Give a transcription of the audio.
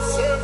so